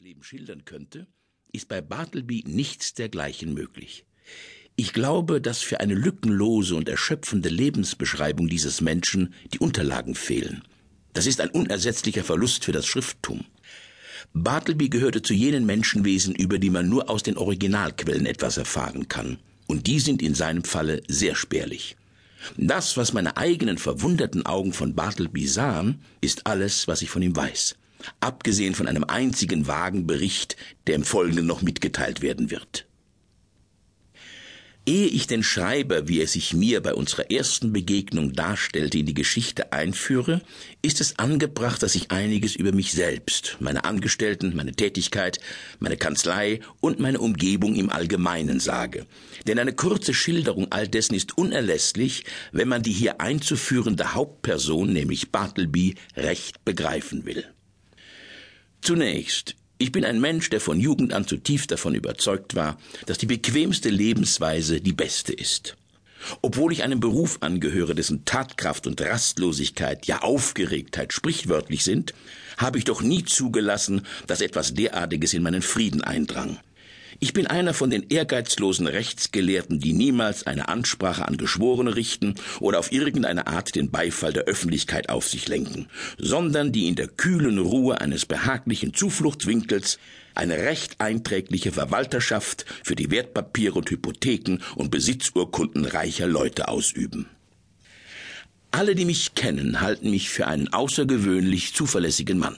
Leben schildern könnte, ist bei Bartleby nichts dergleichen möglich. Ich glaube, dass für eine lückenlose und erschöpfende Lebensbeschreibung dieses Menschen die Unterlagen fehlen. Das ist ein unersetzlicher Verlust für das Schrifttum. Bartleby gehörte zu jenen Menschenwesen, über die man nur aus den Originalquellen etwas erfahren kann. Und die sind in seinem Falle sehr spärlich. Das, was meine eigenen verwunderten Augen von Bartleby sahen, ist alles, was ich von ihm weiß abgesehen von einem einzigen vagen Bericht, der im Folgenden noch mitgeteilt werden wird. Ehe ich den Schreiber, wie er sich mir bei unserer ersten Begegnung darstellte, in die Geschichte einführe, ist es angebracht, dass ich einiges über mich selbst, meine Angestellten, meine Tätigkeit, meine Kanzlei und meine Umgebung im Allgemeinen sage. Denn eine kurze Schilderung all dessen ist unerlässlich, wenn man die hier einzuführende Hauptperson, nämlich Bartleby, recht begreifen will. Zunächst, ich bin ein Mensch, der von Jugend an zutiefst davon überzeugt war, dass die bequemste Lebensweise die beste ist. Obwohl ich einem Beruf angehöre, dessen Tatkraft und Rastlosigkeit, ja Aufgeregtheit sprichwörtlich sind, habe ich doch nie zugelassen, dass etwas derartiges in meinen Frieden eindrang. Ich bin einer von den ehrgeizlosen Rechtsgelehrten, die niemals eine Ansprache an Geschworene richten oder auf irgendeine Art den Beifall der Öffentlichkeit auf sich lenken, sondern die in der kühlen Ruhe eines behaglichen Zufluchtswinkels eine recht einträgliche Verwalterschaft für die Wertpapiere und Hypotheken und Besitzurkunden reicher Leute ausüben. Alle, die mich kennen, halten mich für einen außergewöhnlich zuverlässigen Mann.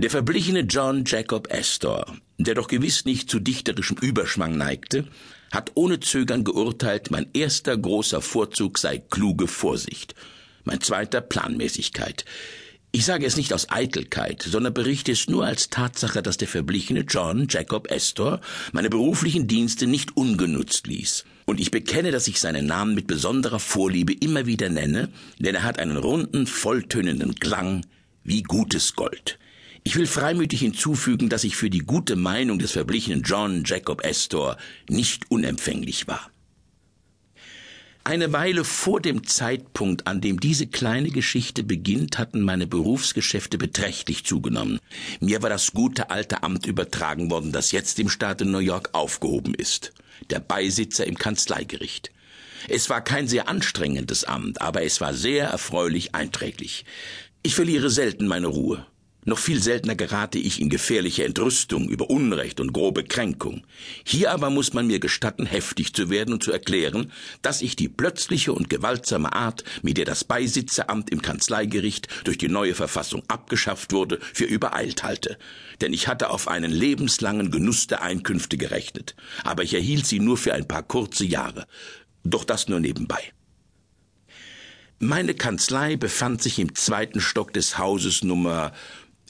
Der verblichene John Jacob Astor, der doch gewiss nicht zu dichterischem Überschwang neigte, hat ohne Zögern geurteilt, mein erster großer Vorzug sei kluge Vorsicht, mein zweiter Planmäßigkeit. Ich sage es nicht aus Eitelkeit, sondern berichte es nur als Tatsache, dass der verblichene John Jacob Astor meine beruflichen Dienste nicht ungenutzt ließ. Und ich bekenne, dass ich seinen Namen mit besonderer Vorliebe immer wieder nenne, denn er hat einen runden, volltönenden Klang wie gutes Gold. Ich will freimütig hinzufügen, dass ich für die gute Meinung des verblichenen John Jacob Astor nicht unempfänglich war. Eine Weile vor dem Zeitpunkt, an dem diese kleine Geschichte beginnt, hatten meine Berufsgeschäfte beträchtlich zugenommen. Mir war das gute alte Amt übertragen worden, das jetzt im Staate New York aufgehoben ist. Der Beisitzer im Kanzleigericht. Es war kein sehr anstrengendes Amt, aber es war sehr erfreulich einträglich. Ich verliere selten meine Ruhe. Noch viel seltener gerate ich in gefährliche Entrüstung über Unrecht und grobe Kränkung. Hier aber muss man mir gestatten, heftig zu werden und zu erklären, dass ich die plötzliche und gewaltsame Art, mit der das Beisitzeramt im Kanzleigericht durch die neue Verfassung abgeschafft wurde, für übereilt halte. Denn ich hatte auf einen lebenslangen Genuss der Einkünfte gerechnet. Aber ich erhielt sie nur für ein paar kurze Jahre. Doch das nur nebenbei. Meine Kanzlei befand sich im zweiten Stock des Hauses Nummer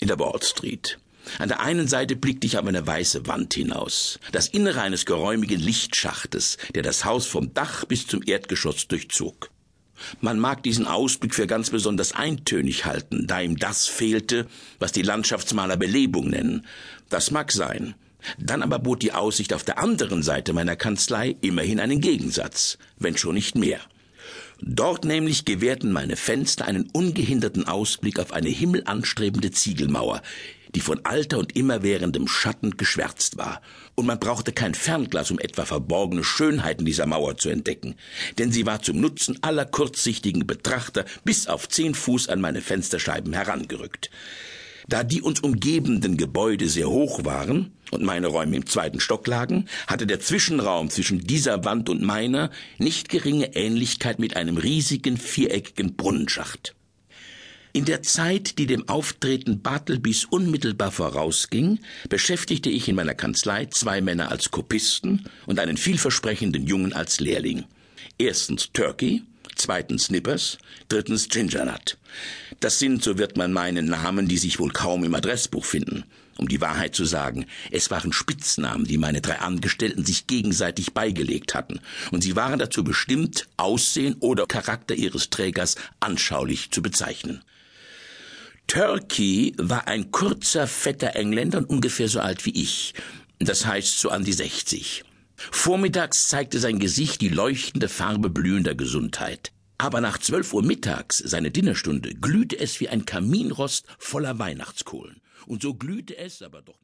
in der Wall Street. An der einen Seite blickte ich auf eine weiße Wand hinaus, das Innere eines geräumigen Lichtschachtes, der das Haus vom Dach bis zum Erdgeschoss durchzog. Man mag diesen Ausblick für ganz besonders eintönig halten, da ihm das fehlte, was die Landschaftsmaler Belebung nennen. Das mag sein. Dann aber bot die Aussicht auf der anderen Seite meiner Kanzlei immerhin einen Gegensatz, wenn schon nicht mehr. Dort nämlich gewährten meine Fenster einen ungehinderten Ausblick auf eine himmelanstrebende Ziegelmauer, die von alter und immerwährendem Schatten geschwärzt war, und man brauchte kein Fernglas, um etwa verborgene Schönheiten dieser Mauer zu entdecken, denn sie war zum Nutzen aller kurzsichtigen Betrachter bis auf zehn Fuß an meine Fensterscheiben herangerückt. Da die uns umgebenden Gebäude sehr hoch waren und meine Räume im zweiten Stock lagen, hatte der Zwischenraum zwischen dieser Wand und meiner nicht geringe Ähnlichkeit mit einem riesigen viereckigen Brunnenschacht. In der Zeit, die dem Auftreten Bartlebys unmittelbar vorausging, beschäftigte ich in meiner Kanzlei zwei Männer als Kopisten und einen vielversprechenden Jungen als Lehrling. Erstens Turkey, zweitens Nippers, drittens Gingernut. Das sind, so wird man meinen, Namen, die sich wohl kaum im Adressbuch finden. Um die Wahrheit zu sagen, es waren Spitznamen, die meine drei Angestellten sich gegenseitig beigelegt hatten, und sie waren dazu bestimmt, Aussehen oder Charakter ihres Trägers anschaulich zu bezeichnen. Turkey war ein kurzer, fetter Engländer und ungefähr so alt wie ich, das heißt so an die sechzig. Vormittags zeigte sein Gesicht die leuchtende Farbe blühender Gesundheit. Aber nach zwölf Uhr mittags, seine Dinnerstunde, glühte es wie ein Kaminrost voller Weihnachtskohlen. Und so glühte es, aber doch